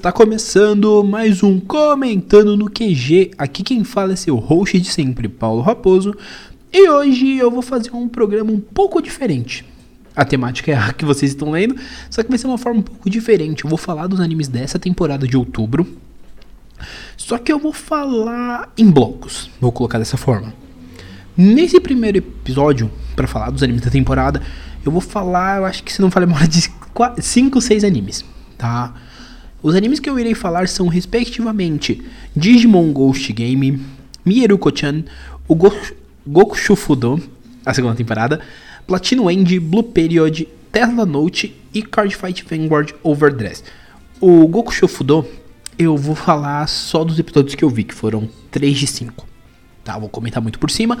Está começando mais um Comentando no QG. Aqui quem fala é seu host de sempre, Paulo Raposo. E hoje eu vou fazer um programa um pouco diferente. A temática é a que vocês estão lendo, só que vai ser uma forma um pouco diferente. Eu vou falar dos animes dessa temporada de outubro. Só que eu vou falar em blocos. Vou colocar dessa forma. Nesse primeiro episódio, para falar dos animes da temporada, eu vou falar, eu acho que se não falei memória, de 5, 6 animes, tá? Os animes que eu irei falar são, respectivamente, Digimon Ghost Game, Mieruko-chan, o Go Goku Shufudo, a segunda temporada, Platinum End, Blue Period, Tesla Note e Card Fight Vanguard Overdress. O Goku Shufudo, eu vou falar só dos episódios que eu vi, que foram 3 de 5. Tá, vou comentar muito por cima.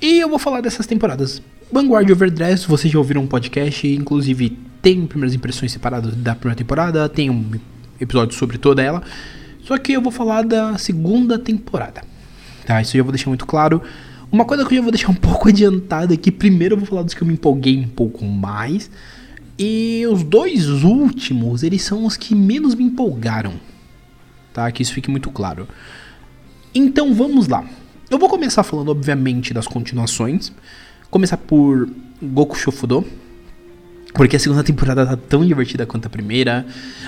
E eu vou falar dessas temporadas. Vanguard Overdress, vocês já ouviram um podcast, inclusive tem primeiras impressões separadas da primeira temporada, tem um episódio sobre toda ela. Só que eu vou falar da segunda temporada. Tá, isso eu já vou deixar muito claro. Uma coisa que eu já vou deixar um pouco adiantada aqui, primeiro eu vou falar dos que eu me empolguei um pouco mais. E os dois últimos, eles são os que menos me empolgaram. Tá? Que isso fique muito claro. Então vamos lá. Eu vou começar falando, obviamente, das continuações. Começar por Goku Shofudo, porque a segunda temporada tá tão divertida quanto a primeira.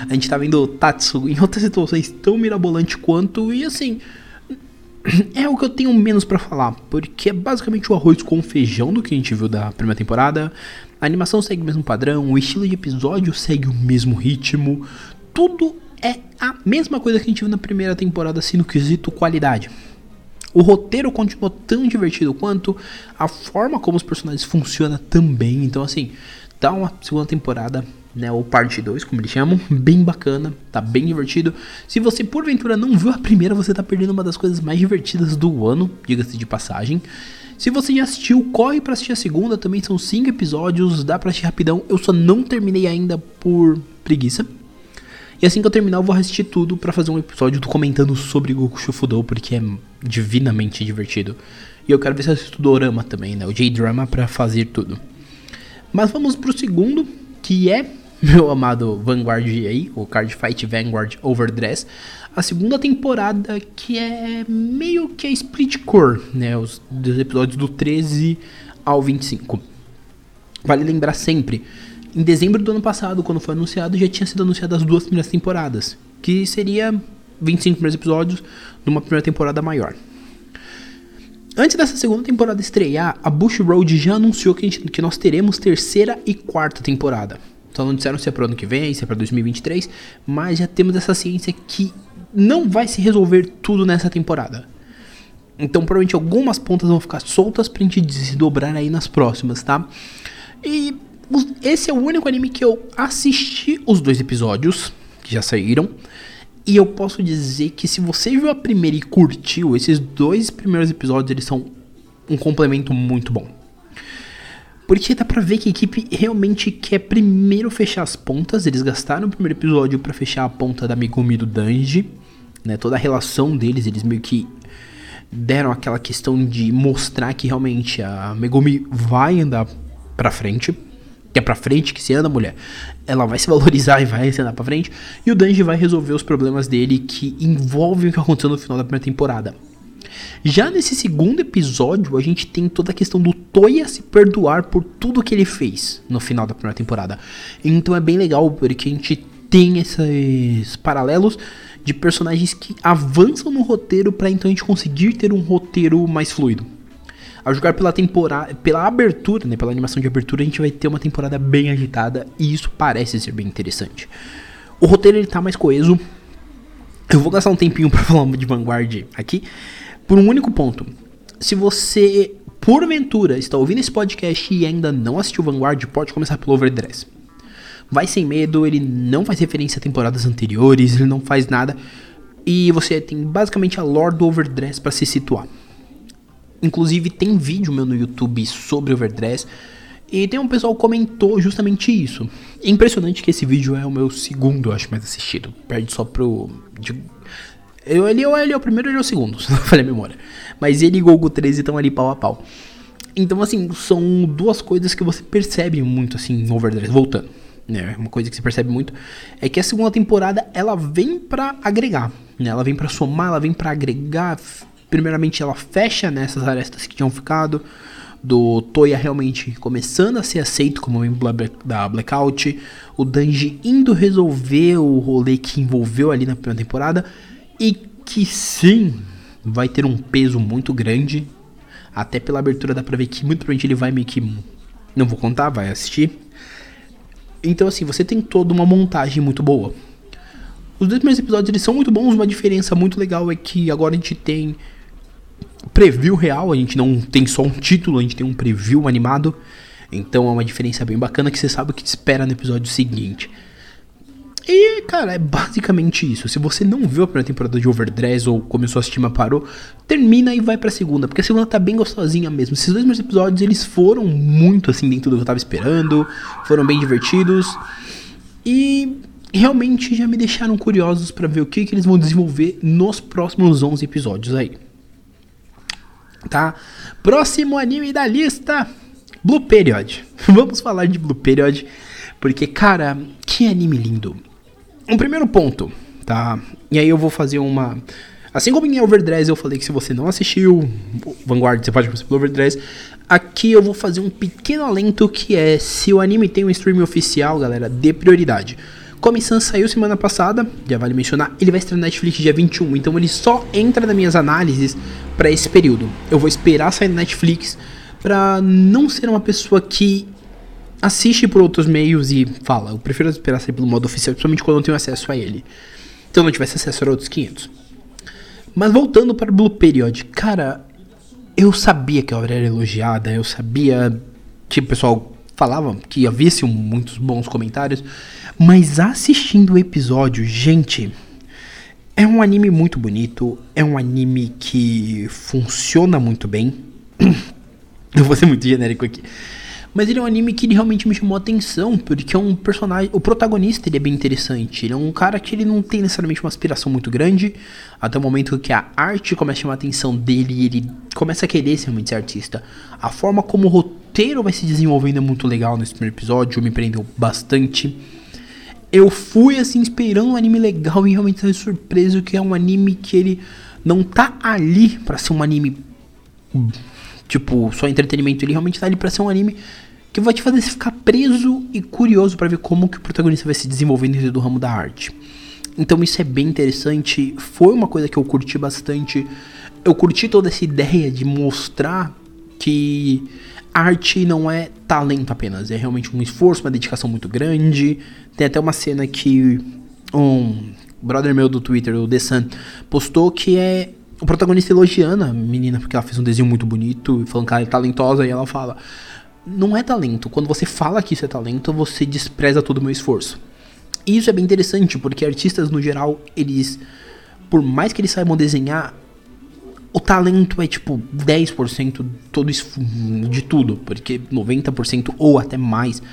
A gente tá vendo o Tatsu em outras situações tão mirabolante quanto. E assim. É o que eu tenho menos para falar. Porque é basicamente o arroz com feijão do que a gente viu da primeira temporada. A animação segue o mesmo padrão. O estilo de episódio segue o mesmo ritmo. Tudo é a mesma coisa que a gente viu na primeira temporada, assim, no quesito qualidade. O roteiro continua tão divertido quanto a forma como os personagens funcionam também. Então, assim, Tá uma segunda temporada, né, ou parte 2, como eles chamam, bem bacana, tá bem divertido. Se você porventura não viu a primeira, você tá perdendo uma das coisas mais divertidas do ano, diga-se de passagem. Se você já assistiu, corre para assistir a segunda, também são 5 episódios, dá pra assistir rapidão. Eu só não terminei ainda por preguiça. E assim que eu terminar, eu vou assistir tudo para fazer um episódio comentando sobre Goku Shufudo, porque é divinamente divertido. E eu quero ver se eu assisto o Dorama também, né? O J-Drama para fazer tudo. Mas vamos pro segundo, que é meu amado Vanguard aí, o Card Fight Vanguard Overdress, a segunda temporada que é meio que a split core, né, os dos episódios do 13 ao 25. Vale lembrar sempre, em dezembro do ano passado, quando foi anunciado, já tinha sido anunciado as duas primeiras temporadas, que seria 25 primeiros episódios de uma primeira temporada maior. Antes dessa segunda temporada estrear, a Bush Road já anunciou que, gente, que nós teremos terceira e quarta temporada. Então não disseram se é para ano que vem, se é para 2023, mas já temos essa ciência que não vai se resolver tudo nessa temporada. Então provavelmente algumas pontas vão ficar soltas pra gente desdobrar aí nas próximas, tá? E esse é o único anime que eu assisti os dois episódios que já saíram. E eu posso dizer que se você viu a primeira e curtiu, esses dois primeiros episódios eles são um complemento muito bom. Porque dá pra ver que a equipe realmente quer primeiro fechar as pontas. Eles gastaram o primeiro episódio para fechar a ponta da Megumi do Danji. Né, toda a relação deles, eles meio que deram aquela questão de mostrar que realmente a Megumi vai andar pra frente que é pra frente, que se anda, mulher, ela vai se valorizar e vai se andar pra frente. E o Danji vai resolver os problemas dele que envolvem o que aconteceu no final da primeira temporada. Já nesse segundo episódio, a gente tem toda a questão do Toya se perdoar por tudo que ele fez no final da primeira temporada. Então é bem legal, porque a gente tem esses paralelos de personagens que avançam no roteiro para então a gente conseguir ter um roteiro mais fluido. Ao jogar pela temporada, pela abertura, né, pela animação de abertura, a gente vai ter uma temporada bem agitada e isso parece ser bem interessante. O roteiro ele tá mais coeso. Eu vou gastar um tempinho para falar de Vanguard aqui, por um único ponto. Se você porventura está ouvindo esse podcast e ainda não assistiu Vanguard, pode começar pelo Overdress. Vai sem medo, ele não faz referência a temporadas anteriores, ele não faz nada. E você tem basicamente a lore do Overdress para se situar. Inclusive tem vídeo meu no YouTube sobre overdress. E tem um pessoal que comentou justamente isso. Impressionante que esse vídeo é o meu segundo, acho, mais assistido. Perde só pro. De, eu, ele, ele é o primeiro ele é o segundo, se não falei a memória. Mas ele e Gogo 13 estão ali pau a pau. Então, assim, são duas coisas que você percebe muito, assim, em Overdress. Voltando. né? Uma coisa que se percebe muito é que a segunda temporada ela vem para agregar, né? Ela vem para somar, ela vem para agregar. Primeiramente ela fecha nessas arestas que tinham ficado do Toya realmente começando a ser aceito como membro da Blackout, o Danji indo resolver o rolê que envolveu ali na primeira temporada e que sim vai ter um peso muito grande. Até pela abertura dá pra ver que muito provavelmente ele vai meio que. Não vou contar, vai assistir. Então, assim, você tem toda uma montagem muito boa. Os dois primeiros episódios eles são muito bons, uma diferença muito legal é que agora a gente tem preview real, a gente não tem só um título, a gente tem um preview animado. Então é uma diferença bem bacana que você sabe o que te espera no episódio seguinte. E, cara, é basicamente isso. Se você não viu a primeira temporada de Overdress ou começou a assistir, mas parou, termina e vai pra segunda. Porque a segunda tá bem gostosinha mesmo. Esses dois meus episódios, eles foram muito assim dentro do que eu tava esperando. Foram bem divertidos. E realmente já me deixaram curiosos para ver o que, que eles vão desenvolver nos próximos 11 episódios aí. Tá? Próximo anime da lista: Blue Period. Vamos falar de Blue Period. Porque, cara, que anime lindo. Um primeiro ponto, tá? E aí eu vou fazer uma. Assim como em Overdress eu falei que se você não assistiu Vanguard, você pode passar pelo Overdress. Aqui eu vou fazer um pequeno alento que é se o anime tem um stream oficial, galera, dê prioridade. Comissão saiu semana passada, já vale mencionar, ele vai estrear na Netflix dia 21, então ele só entra nas minhas análises para esse período. Eu vou esperar sair na Netflix para não ser uma pessoa que assiste por outros meios e fala, eu prefiro esperar sair pelo modo oficial, principalmente quando eu não tenho acesso a ele. Então não tivesse acesso a outros 500. Mas voltando para Blue Period, cara, eu sabia que a obra era elogiada, eu sabia que o pessoal falava que havia muitos bons comentários, mas assistindo o episódio, gente, é um anime muito bonito, é um anime que funciona muito bem. eu vou ser muito genérico aqui. Mas ele é um anime que realmente me chamou a atenção, porque é um personagem. O protagonista ele é bem interessante. Ele é um cara que ele não tem necessariamente uma aspiração muito grande. Até o momento que a arte começa a chamar a atenção dele e ele começa a querer ser realmente ser artista. A forma como o roteiro vai se desenvolvendo é muito legal nesse primeiro episódio, me prendeu bastante. Eu fui assim esperando um anime legal e realmente saí surpreso que é um anime que ele não tá ali para ser um anime tipo só entretenimento, ele realmente tá ali para ser um anime que vai te fazer ficar preso e curioso para ver como que o protagonista vai se desenvolvendo dentro do ramo da arte. Então isso é bem interessante, foi uma coisa que eu curti bastante. Eu curti toda essa ideia de mostrar que arte não é talento apenas, é realmente um esforço, uma dedicação muito grande. Tem até uma cena que um brother meu do Twitter, o The Sun, postou que é o protagonista elogiando a menina porque ela fez um desenho muito bonito falando que ela é talentosa e ela fala: não é talento. Quando você fala que isso é talento, você despreza todo o meu esforço. E isso é bem interessante, porque artistas no geral, eles, por mais que eles saibam desenhar, o talento é tipo 10% todo de tudo, porque 90% ou até mais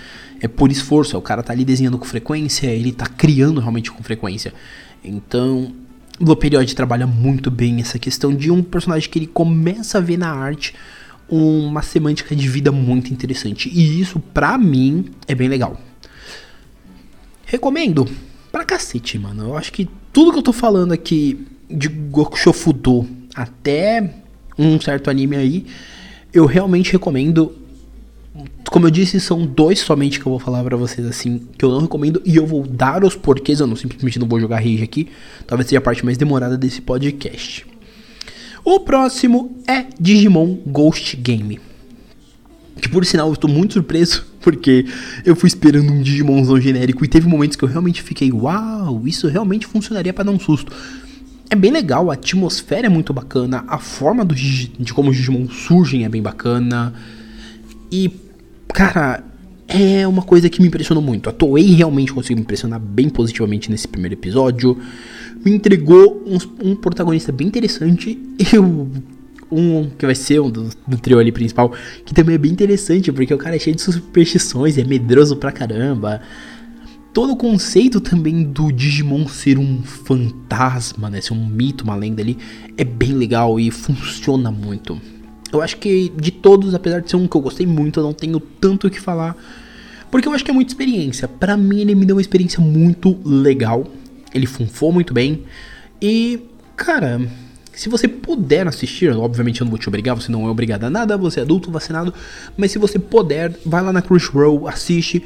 é por esforço. O cara tá ali desenhando com frequência, ele tá criando realmente com frequência. Então, o Period trabalha muito bem essa questão de um personagem que ele começa a ver na arte uma semântica de vida muito interessante. E isso, pra mim, é bem legal. Recomendo pra cacete, mano. Eu acho que tudo que eu tô falando aqui de Goku Shofudo até um certo anime aí, eu realmente recomendo. Como eu disse, são dois somente que eu vou falar para vocês assim, que eu não recomendo e eu vou dar os porquês, eu não simplesmente não vou jogar rage aqui. Talvez seja a parte mais demorada desse podcast. O próximo é Digimon Ghost Game. Que por sinal eu estou muito surpreso, porque eu fui esperando um Digimonzão genérico e teve momentos que eu realmente fiquei, uau, isso realmente funcionaria para dar um susto. É bem legal, a atmosfera é muito bacana, a forma do, de como os Digimon surgem é bem bacana. E, cara, é uma coisa que me impressionou muito. A Toei realmente conseguiu me impressionar bem positivamente nesse primeiro episódio me entregou um, protagonista bem interessante e um que vai ser um do, do, trio ali principal, que também é bem interessante, porque o cara é cheio de superstições, é medroso pra caramba. Todo o conceito também do Digimon ser um fantasma, né, ser um mito, uma lenda ali, é bem legal e funciona muito. Eu acho que de todos, apesar de ser um que eu gostei muito, eu não tenho tanto o que falar, Porque eu acho que é muita experiência. Para mim, ele me deu uma experiência muito legal. Ele funfou muito bem. E, cara, se você puder assistir, obviamente eu não vou te obrigar, você não é obrigado a nada, você é adulto, vacinado. Mas se você puder, vai lá na Crunchyroll, assiste.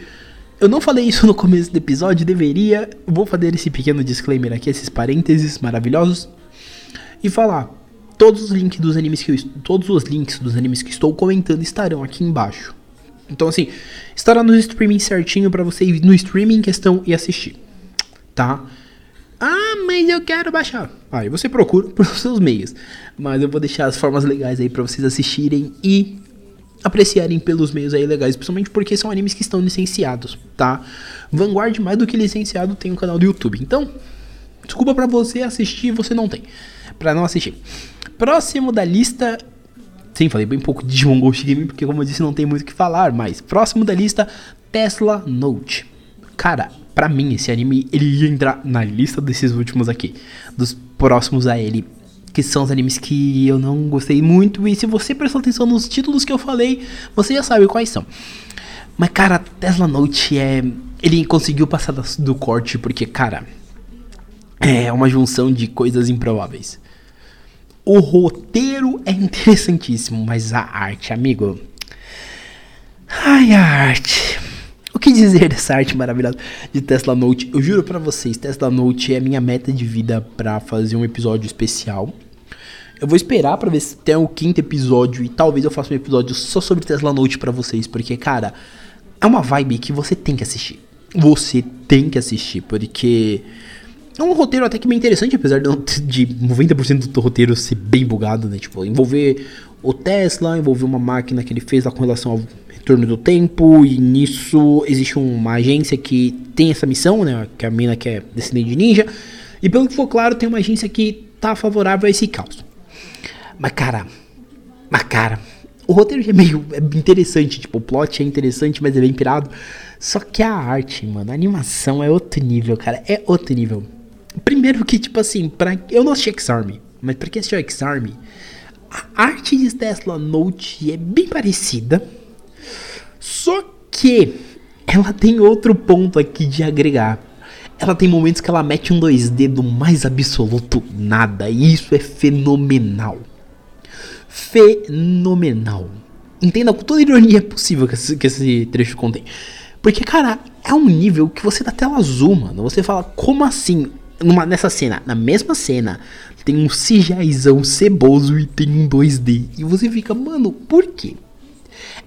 Eu não falei isso no começo do episódio, deveria. Vou fazer esse pequeno disclaimer aqui, esses parênteses maravilhosos. E falar, todos os links dos animes que eu, todos os links dos animes que estou comentando estarão aqui embaixo. Então assim, estará no streaming certinho para você ir no streaming em questão e assistir. Tá? Ah, mas eu quero baixar. Aí você procura por seus meios. Mas eu vou deixar as formas legais aí para vocês assistirem e apreciarem pelos meios aí legais, principalmente porque são animes que estão licenciados, tá? Vanguard mais do que licenciado tem um canal do YouTube. Então, desculpa para você assistir, você não tem. Para não assistir. Próximo da lista Sim, falei bem pouco de Digimon Ghost Game, porque como eu disse, não tem muito o que falar, mas próximo da lista, Tesla Note. Cara, para mim esse anime ele ia entrar na lista desses últimos aqui, dos próximos a ele, que são os animes que eu não gostei muito e se você prestou atenção nos títulos que eu falei, você já sabe quais são. Mas cara, Tesla Note é ele conseguiu passar do corte porque, cara, é uma junção de coisas improváveis. O roteiro é interessantíssimo, mas a arte, amigo. Ai, a arte. O que dizer dessa arte maravilhosa de Tesla Note? Eu juro para vocês, Tesla Note é minha meta de vida para fazer um episódio especial. Eu vou esperar para ver se tem o quinto episódio e talvez eu faça um episódio só sobre Tesla Note para vocês, porque cara, é uma vibe que você tem que assistir. Você tem que assistir, porque é um roteiro até que bem interessante, apesar de, de 90% do roteiro ser bem bugado, né? Tipo, envolver o Tesla, envolver uma máquina que ele fez lá com relação ao retorno do tempo, e nisso existe uma agência que tem essa missão, né? Que é a mina que é descendente de ninja. E pelo que for claro, tem uma agência que tá favorável a esse caos. Mas cara, mas cara, o roteiro é meio é interessante, tipo, o plot é interessante, mas é bem pirado. Só que a arte, mano, a animação é outro nível, cara, é outro nível. Primeiro que, tipo assim, pra, eu não assisti X-Army, mas pra quem assistiu X-Army, a arte de Tesla Note é bem parecida, só que ela tem outro ponto aqui de agregar. Ela tem momentos que ela mete um 2D do mais absoluto nada, e isso é fenomenal. Fenomenal. Entenda com toda a ironia possível que esse, que esse trecho contém. Porque, cara, é um nível que você dá tela azul, mano. Você fala, como assim? numa, nessa cena, na mesma cena, tem um CGIzão ceboso e tem um 2D. E você fica, mano, por quê?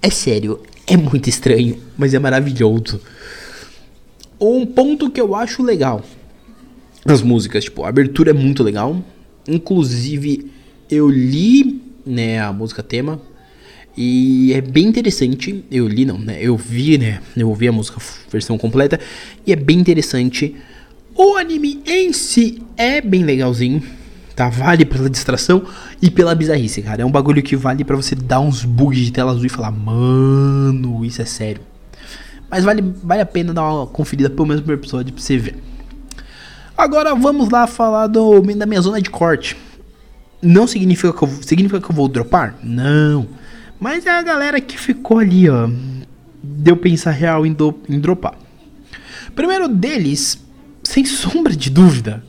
É sério, é muito estranho, mas é maravilhoso. Um ponto que eu acho legal. As músicas, tipo, a abertura é muito legal. Inclusive, eu li, né, a música tema. E é bem interessante. Eu li, não, né? Eu vi, né? Eu ouvi a música versão completa. E é bem interessante o anime em si é bem legalzinho, tá? Vale pela distração e pela bizarrice, cara. É um bagulho que vale para você dar uns bugs de tela azul e falar, mano, isso é sério. Mas vale, vale a pena dar uma conferida pelo menos no episódio pra você ver. Agora vamos lá falar do, da minha zona de corte. Não significa que, eu, significa que eu vou dropar? Não. Mas é a galera que ficou ali, ó. Deu pensar real em, do, em dropar. Primeiro deles sem sombra de dúvida.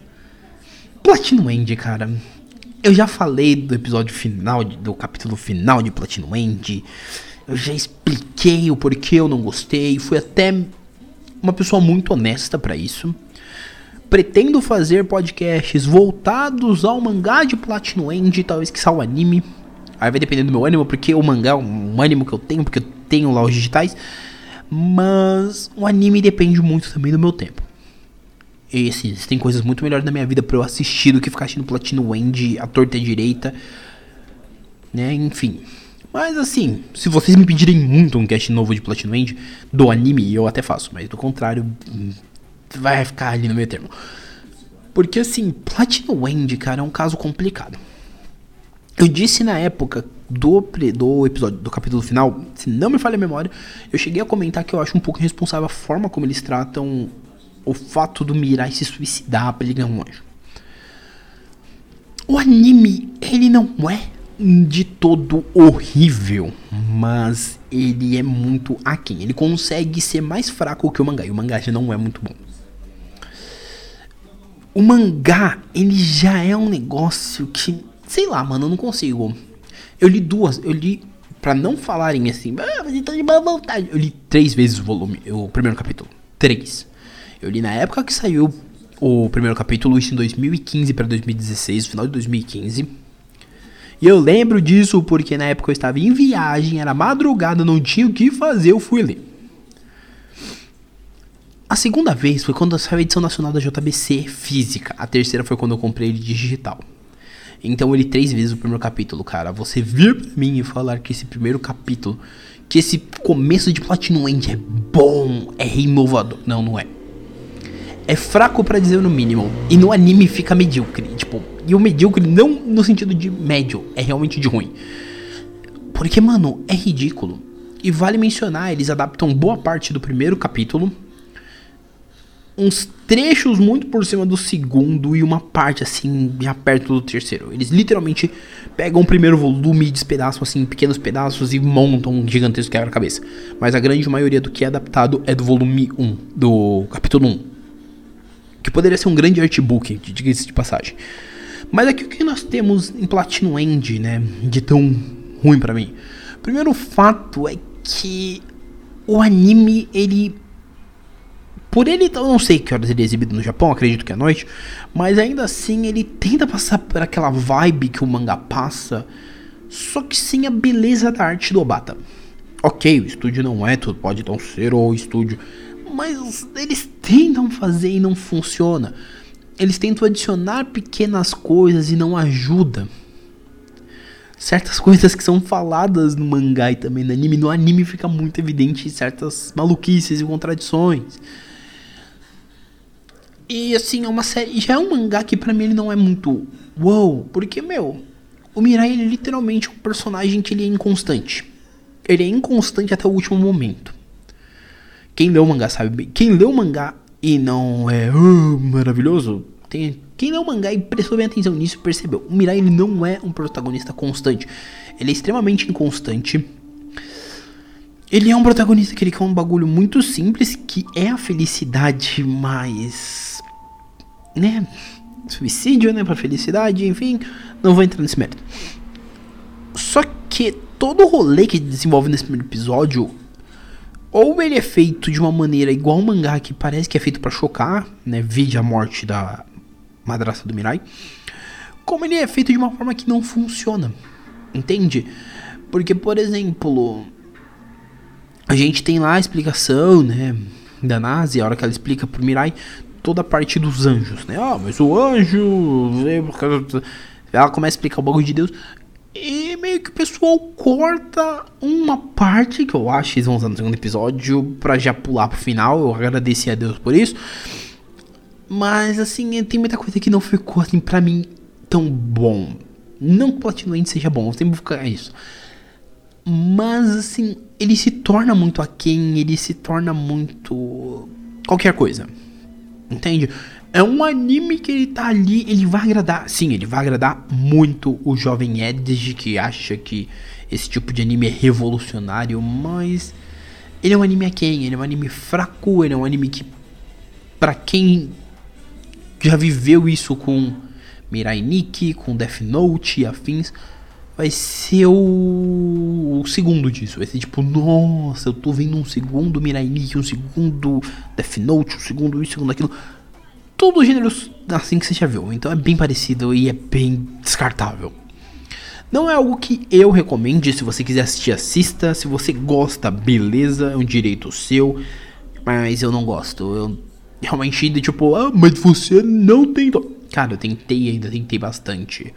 Platinum End, cara. Eu já falei do episódio final, do capítulo final de Platinum End. Eu já expliquei o porquê eu não gostei. Fui até uma pessoa muito honesta para isso. Pretendo fazer podcasts voltados ao mangá de Platinum End, talvez que o anime. Aí vai depender do meu ânimo, porque o mangá é um ânimo que eu tenho, porque eu tenho lá os digitais. Mas o anime depende muito também do meu tempo. E assim, tem coisas muito melhores na minha vida para eu assistir do que ficar assistindo Platinum End à torta e direita. Né, enfim. Mas assim, se vocês me pedirem muito um cast novo de Platinum End, do anime, eu até faço. Mas do contrário, vai ficar ali no meio termo. Porque assim, Platinum End, cara, é um caso complicado. Eu disse na época do, do episódio, do capítulo final, se não me falha a memória, eu cheguei a comentar que eu acho um pouco irresponsável a forma como eles tratam o fato do Mirai se suicidar pra ele ganhar um anjo. O anime, ele não é de todo horrível, mas ele é muito aquém. Ele consegue ser mais fraco que o mangá, e o mangá já não é muito bom. O mangá, ele já é um negócio que, sei lá, mano, eu não consigo. Eu li duas, eu li para não falarem assim, ah, mas então de boa vontade. Eu li três vezes o volume, o primeiro capítulo. Três. Eu li na época que saiu o primeiro capítulo, isso em 2015 para 2016, final de 2015. E eu lembro disso porque na época eu estava em viagem, era madrugada, não tinha o que fazer, eu fui ler. A segunda vez foi quando saiu a edição nacional da JBC física. A terceira foi quando eu comprei ele digital. Então ele três vezes o primeiro capítulo, cara. Você vir pra mim e falar que esse primeiro capítulo, que esse começo de Platinum End é bom, é inovador. Não, não é. É fraco para dizer no mínimo. E no anime fica medíocre. Tipo, e o medíocre não no sentido de médio, é realmente de ruim. Porque, mano, é ridículo. E vale mencionar, eles adaptam boa parte do primeiro capítulo uns trechos muito por cima do segundo e uma parte assim, já perto do terceiro. Eles literalmente pegam o primeiro volume e despedaçam assim em pequenos pedaços e montam um gigantesco quebra-cabeça. Mas a grande maioria do que é adaptado é do volume 1, do capítulo 1. Que poderia ser um grande artbook, diga-se de passagem. Mas aqui o que nós temos em Platinum End, né, de tão ruim para mim? Primeiro fato é que o anime ele por ele, eu não sei que horas ele é exibido no Japão, acredito que é noite, mas ainda assim ele tenta passar por aquela vibe que o mangá passa, só que sem a beleza da arte do Obata. Ok, o estúdio não é tudo, pode não ser o estúdio, mas eles tentam fazer e não funciona. Eles tentam adicionar pequenas coisas e não ajuda. Certas coisas que são faladas no mangá e também no anime, no anime fica muito evidente certas maluquices e contradições. E assim, é uma série. Já é um mangá que pra mim ele não é muito. Uou! Porque, meu, o Mirai ele é literalmente um personagem que ele é inconstante. Ele é inconstante até o último momento. Quem leu o mangá sabe bem. Quem leu o mangá e não é oh, maravilhoso, tem, quem leu o mangá e prestou bem atenção nisso percebeu. O Mirai ele não é um protagonista constante. Ele é extremamente inconstante. Ele é um protagonista que ele quer um bagulho muito simples, que é a felicidade mais né? Suicídio, né? Pra felicidade, enfim. Não vou entrar nesse mérito. Só que todo o rolê que desenvolve nesse primeiro episódio, ou ele é feito de uma maneira igual um mangá que parece que é feito para chocar, né? Vide a morte da madraça do Mirai. Como ele é feito de uma forma que não funciona. Entende? Porque, por exemplo, a gente tem lá a explicação, né? Da Nazi, a hora que ela explica pro Mirai toda a parte dos anjos, né? Ah, mas o anjo. Ela começa a explicar o bagulho de Deus. E meio que o pessoal corta uma parte que eu acho eles vão usar no segundo episódio pra já pular pro final. Eu agradeci a Deus por isso. Mas assim, tem muita coisa que não ficou assim pra mim tão bom. Não que Platinum seja bom, eu sempre vou ficar isso. Mas assim, ele se torna muito aquém, ele se torna muito. qualquer coisa. Entende? É um anime que ele tá ali, ele vai agradar. Sim, ele vai agradar muito o jovem Edge que acha que esse tipo de anime é revolucionário, mas ele é um anime a quem? Ele é um anime fraco, ele é um anime que para quem já viveu isso com Mirai Nikki, com Death Note e afins, vai ser o, o, segundo disso. Vai ser tipo, nossa, eu tô vendo um segundo Mirai Nikki, um segundo Death Note, um segundo isso, um segundo aquilo. Todos os gêneros assim que você já viu. Então é bem parecido e é bem descartável. Não é algo que eu recomende. Se você quiser assistir, assista. Se você gosta, beleza, é um direito seu. Mas eu não gosto. Eu realmente, tipo, ah, mas você não tem. Cara, eu tentei ainda, tentei bastante.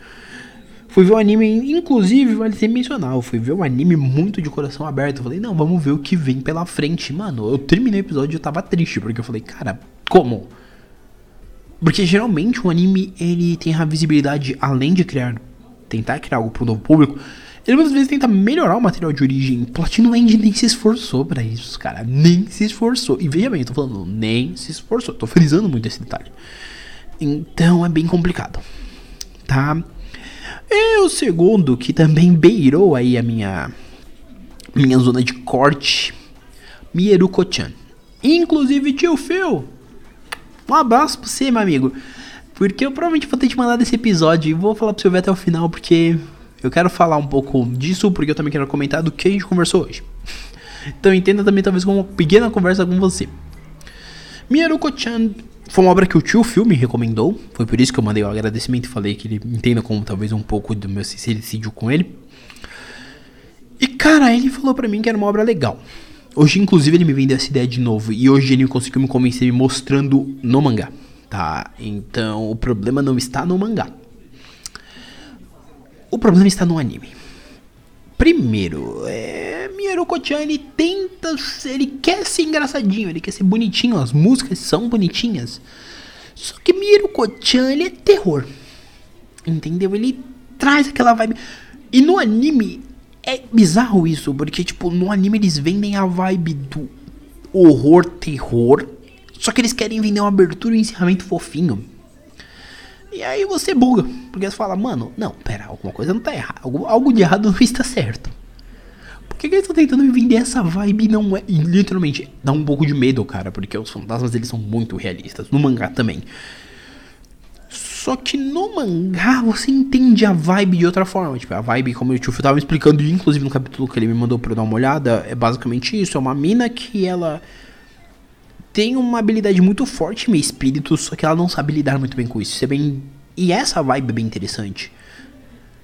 Fui ver o anime, inclusive, vale ser mencionar, eu fui ver um anime muito de coração aberto. Eu falei, não, vamos ver o que vem pela frente. Mano, eu terminei o episódio e eu tava triste, porque eu falei, cara, como? Porque geralmente um anime, ele tem a visibilidade, além de criar, tentar criar algo pro novo público, ele muitas vezes tenta melhorar o material de origem. Platino End nem se esforçou para isso, cara. Nem se esforçou. E veja bem, eu tô falando, nem se esforçou. Tô frisando muito esse detalhe. Então é bem complicado. Tá? E o segundo, que também beirou aí a minha, minha zona de corte, Mieruko-chan. Inclusive, tio Phil, um abraço pra você, meu amigo. Porque eu provavelmente vou ter te mandado esse episódio e vou falar pra você ver até o final, porque eu quero falar um pouco disso, porque eu também quero comentar do que a gente conversou hoje. Então entenda também talvez como uma pequena conversa com você. Miyaruko-chan foi uma obra que o tio Phil me recomendou. Foi por isso que eu mandei o um agradecimento e falei que ele entenda como talvez um pouco do meu sincericídio com ele. E cara, ele falou pra mim que era uma obra legal. Hoje, inclusive, ele me vendeu essa ideia de novo. E hoje ele conseguiu me convencer me mostrando no mangá. Tá? Então o problema não está no mangá. O problema está no anime. Primeiro, é, Miyaruko-chan ele tenta, ele quer ser engraçadinho, ele quer ser bonitinho, as músicas são bonitinhas. Só que Miyaruko-chan ele é terror. Entendeu? Ele traz aquela vibe. E no anime é bizarro isso, porque tipo, no anime eles vendem a vibe do horror terror, só que eles querem vender uma abertura e um encerramento fofinho. E aí você buga, porque você fala, mano, não, pera, alguma coisa não tá errada, algo, algo de errado não está certo. Que, que eles estão tentando me vender essa vibe não é. E literalmente dá um pouco de medo, cara, porque os fantasmas eles são muito realistas. No mangá também. Só que no mangá você entende a vibe de outra forma. Tipo, a vibe, como o tio tava me explicando, inclusive no capítulo que ele me mandou pra eu dar uma olhada, é basicamente isso. É uma mina que ela tem uma habilidade muito forte meio espírito, só que ela não sabe lidar muito bem com isso. isso é bem... E essa vibe é bem interessante.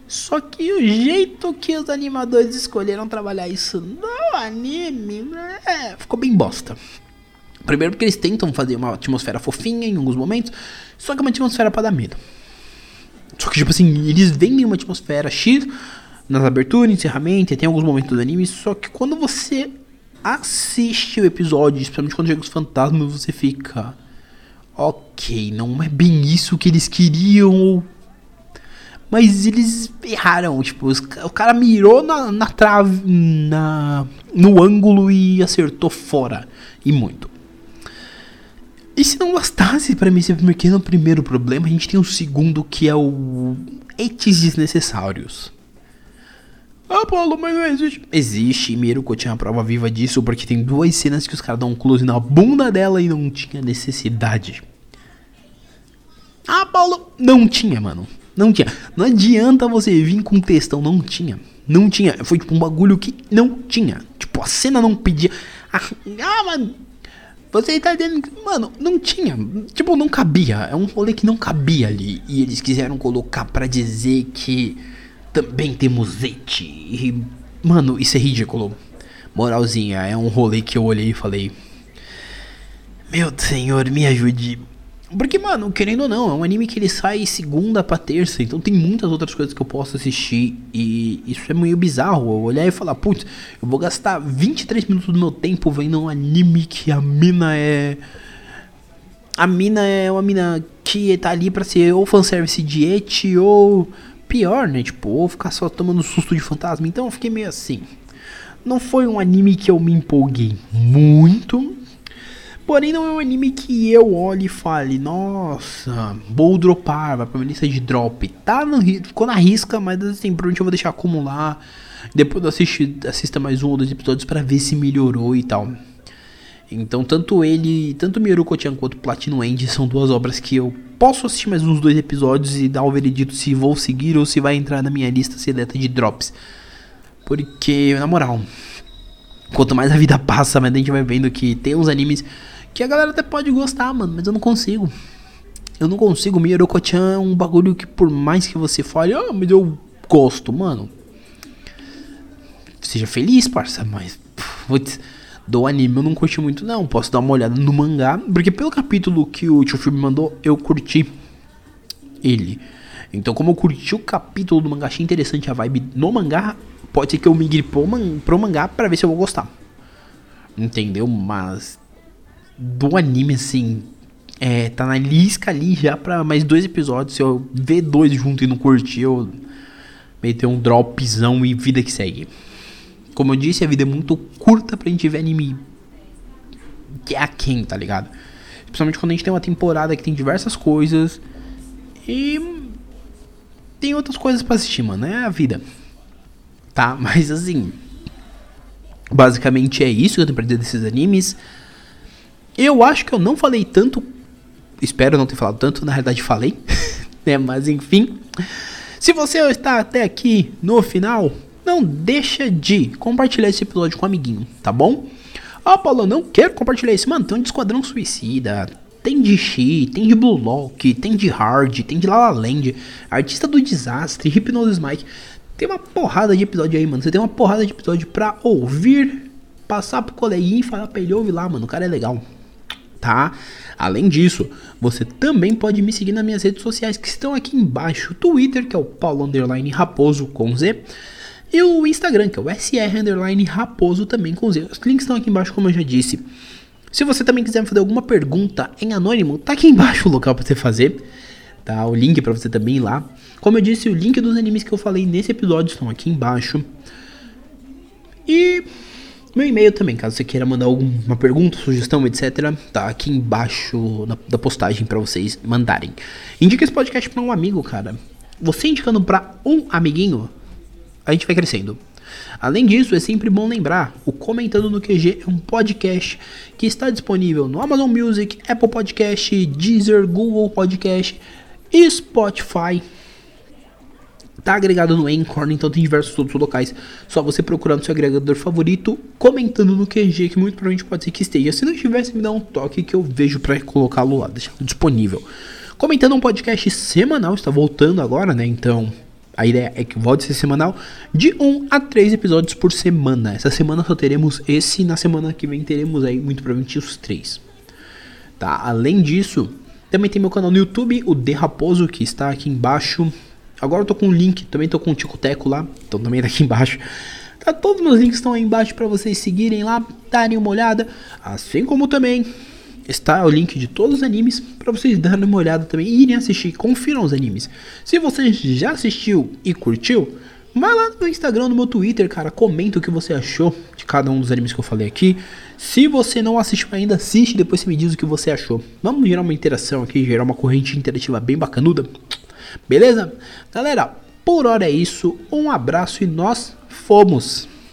Só que o jeito que os animadores escolheram trabalhar isso no anime é, ficou bem bosta. Primeiro porque eles tentam fazer uma atmosfera fofinha em alguns momentos, só que é uma atmosfera para dar medo. Só que, tipo assim, eles vendem uma atmosfera X nas aberturas, encerramento, tem alguns momentos do anime, só que quando você assiste o episódio, especialmente quando chega os fantasmas, você fica. Ok, não é bem isso que eles queriam. Mas eles erraram, tipo, os, o cara mirou na, na trave, na, no ângulo e acertou fora. E muito. E se não bastasse para mim esse pequeno primeiro problema, a gente tem um segundo que é o etes desnecessários. Ah, Paulo, mas não existe. Existe, Miruko tinha a prova viva disso, porque tem duas cenas que os caras dão um close na bunda dela e não tinha necessidade. Ah, Paulo, não tinha, mano. Não tinha. Não adianta você vir com textão, não tinha. Não tinha. Foi tipo um bagulho que não tinha. Tipo, a cena não pedia. Ah, ah mano. Você tá dizendo. Mano, não tinha. Tipo, não cabia. É um rolê que não cabia ali. E eles quiseram colocar para dizer que também temos Eti. E, mano, isso é ridículo. Moralzinha, é um rolê que eu olhei e falei. Meu senhor, me ajude. Porque, mano, querendo ou não, é um anime que ele sai segunda pra terça, então tem muitas outras coisas que eu posso assistir e isso é meio bizarro. Eu olhar e falar, putz, eu vou gastar 23 minutos do meu tempo vendo um anime que a mina é. A mina é uma mina que tá ali pra ser ou fanservice de et ou pior, né? Tipo, ou ficar só tomando susto de fantasma. Então eu fiquei meio assim. Não foi um anime que eu me empolguei muito. Porém, não é um anime que eu olhe e fale, nossa, vou dropar, vai pra minha lista de drop. Tá no, ficou na risca, mas assim, provavelmente eu vou deixar acumular. Depois eu assistir, assista mais um ou dois episódios para ver se melhorou e tal. Então, tanto ele, tanto Miruko-chan quanto Platinum End são duas obras que eu posso assistir mais uns dois episódios e dar o veredito se vou seguir ou se vai entrar na minha lista seleta de drops. Porque, na moral, quanto mais a vida passa, mais a gente vai vendo que tem uns animes que a galera até pode gostar, mano, mas eu não consigo. Eu não consigo. Miruko-chan é um bagulho que, por mais que você fale, ah, mas eu gosto, mano. Seja feliz, parça, mas. Putz, do anime eu não curti muito não. Posso dar uma olhada no mangá, porque pelo capítulo que o tio filme mandou, eu curti ele. Então, como eu curti o capítulo do mangá, achei interessante a vibe no mangá, pode ser que eu migre pro, pro mangá para ver se eu vou gostar. Entendeu? Mas do anime assim, é, tá na lisca ali já pra mais dois episódios. Se eu ver dois junto e não curtir, eu meter um dropzão e vida que segue. Como eu disse, a vida é muito curta pra gente ver anime que é a quem, tá ligado? Principalmente quando a gente tem uma temporada que tem diversas coisas. E. tem outras coisas para assistir, mano. É a vida. Tá? Mas assim. Basicamente é isso que eu tenho pra dizer desses animes. Eu acho que eu não falei tanto. Espero não ter falado tanto, na realidade falei. né? Mas enfim. Se você está até aqui no final, não deixa de compartilhar esse episódio com um amiguinho, tá bom? Ah, Paulo, não quero compartilhar isso. Mano, tem um de Esquadrão Suicida, tem de She, tem de Blue Lock, tem de Hard, tem de La La Land, Artista do Desastre, Hypnosis Mike. Tem uma porrada de episódio aí, mano. Você tem uma porrada de episódio pra ouvir, passar pro coleguinha e falar pra ele ouvir lá, mano. O cara é legal. Tá? Além disso, você também pode me seguir nas minhas redes sociais que estão aqui embaixo. Twitter, que é o Paulo Underline Raposo com Z. E o Instagram, que é o SR Underline Raposo também com Z. Os links estão aqui embaixo, como eu já disse. Se você também quiser fazer alguma pergunta em anônimo, tá aqui embaixo o local para você fazer. Tá? O link para você também ir lá. Como eu disse, o link dos animes que eu falei nesse episódio estão aqui embaixo. E meu e-mail também, caso você queira mandar alguma pergunta, sugestão, etc. Tá aqui embaixo na, da postagem para vocês mandarem. Indica esse podcast para um amigo, cara. Você indicando para um amiguinho, a gente vai crescendo. Além disso, é sempre bom lembrar, o Comentando no QG é um podcast que está disponível no Amazon Music, Apple Podcast, Deezer, Google Podcast e Spotify. Tá agregado no Anchor, então tem diversos outros locais. Só você procurar no seu agregador favorito, comentando no QG, que muito provavelmente pode ser que esteja. Se não tivesse, me dá um toque que eu vejo para colocá-lo lá, deixar disponível. Comentando um podcast semanal, está voltando agora, né? Então, a ideia é que volte ser semanal de 1 a 3 episódios por semana. Essa semana só teremos esse, na semana que vem teremos aí muito provavelmente os três. Tá? Além disso, também tem meu canal no YouTube, o The Raposo, que está aqui embaixo. Agora eu tô com um link, também tô com um Tico-Teco lá, então também tá aqui embaixo. Tá, todos os meus links estão aí embaixo para vocês seguirem lá, darem uma olhada, assim como também está o link de todos os animes para vocês darem uma olhada também e irem assistir, confiram os animes. Se você já assistiu e curtiu, vai lá no Instagram, no meu Twitter, cara, comenta o que você achou de cada um dos animes que eu falei aqui. Se você não assistiu ainda, assiste, depois você me diz o que você achou. Vamos gerar uma interação aqui, gerar uma corrente interativa bem bacanuda. Beleza? Galera, por hora é isso. Um abraço e nós fomos!